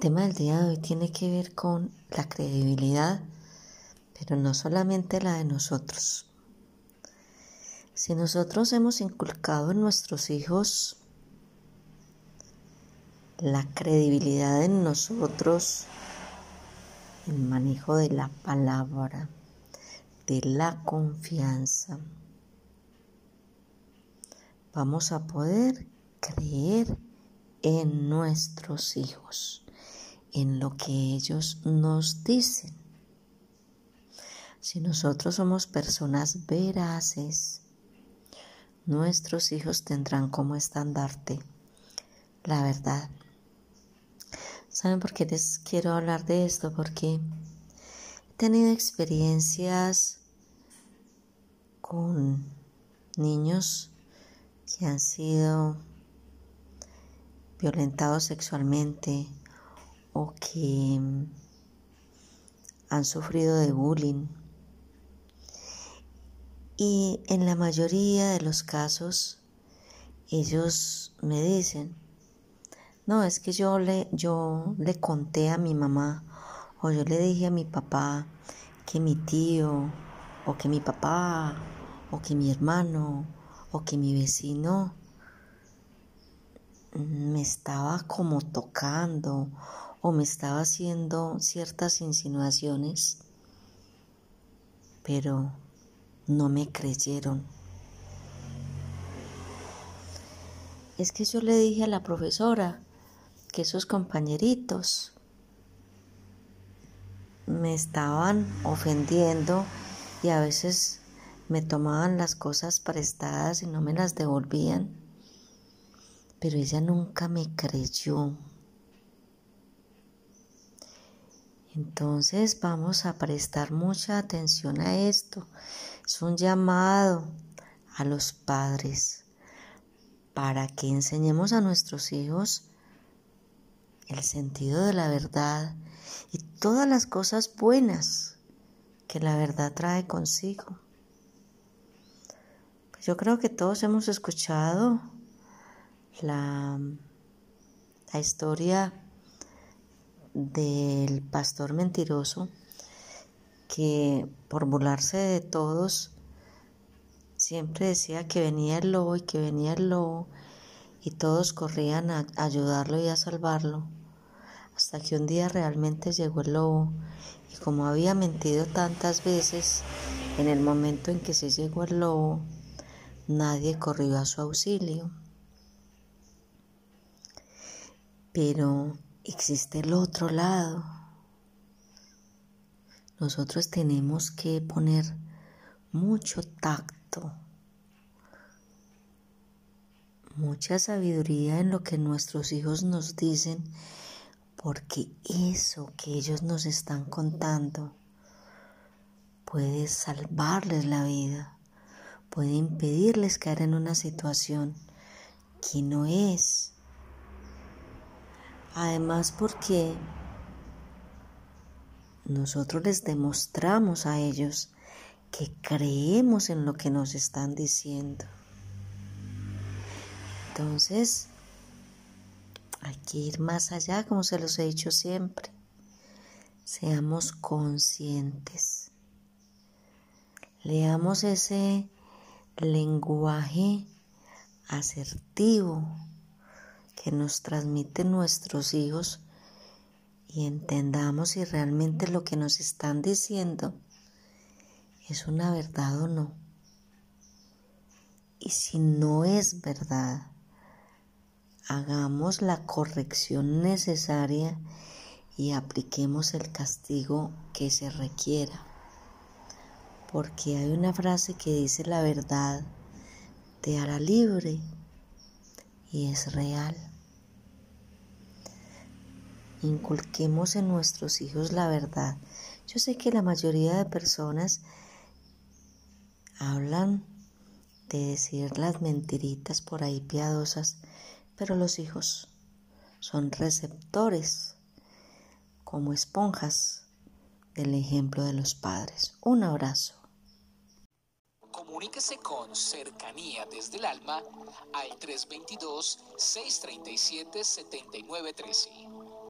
tema del día de hoy tiene que ver con la credibilidad, pero no solamente la de nosotros. Si nosotros hemos inculcado en nuestros hijos la credibilidad en nosotros, el manejo de la palabra, de la confianza, vamos a poder creer en nuestros hijos, en lo que ellos nos dicen. Si nosotros somos personas veraces, nuestros hijos tendrán como estandarte la verdad. ¿Saben por qué les quiero hablar de esto? Porque he tenido experiencias con niños que han sido violentados sexualmente o que han sufrido de bullying. Y en la mayoría de los casos, ellos me dicen, no, es que yo le, yo le conté a mi mamá o yo le dije a mi papá que mi tío o que mi papá o que mi hermano o que mi vecino me estaba como tocando o me estaba haciendo ciertas insinuaciones, pero no me creyeron. Es que yo le dije a la profesora que esos compañeritos me estaban ofendiendo y a veces me tomaban las cosas prestadas y no me las devolvían. Pero ella nunca me creyó. Entonces vamos a prestar mucha atención a esto. Es un llamado a los padres para que enseñemos a nuestros hijos el sentido de la verdad y todas las cosas buenas que la verdad trae consigo. Pues yo creo que todos hemos escuchado la, la historia del pastor mentiroso que por burlarse de todos siempre decía que venía el lobo y que venía el lobo y todos corrían a ayudarlo y a salvarlo hasta que un día realmente llegó el lobo. Y como había mentido tantas veces en el momento en que se llegó el lobo nadie corrió a su auxilio. Pero existe el otro lado nosotros tenemos que poner mucho tacto, mucha sabiduría en lo que nuestros hijos nos dicen, porque eso que ellos nos están contando puede salvarles la vida, puede impedirles caer en una situación que no es. Además porque nosotros les demostramos a ellos que creemos en lo que nos están diciendo. Entonces, hay que ir más allá, como se los he dicho siempre. Seamos conscientes. Leamos ese lenguaje asertivo que nos transmiten nuestros hijos y entendamos si realmente lo que nos están diciendo es una verdad o no. Y si no es verdad, hagamos la corrección necesaria y apliquemos el castigo que se requiera. Porque hay una frase que dice la verdad te hará libre y es real. Inculquemos en nuestros hijos la verdad. Yo sé que la mayoría de personas hablan de decir las mentiritas por ahí piadosas, pero los hijos son receptores como esponjas del ejemplo de los padres. Un abrazo. Comuníquese con cercanía desde el alma al 322-637-7913.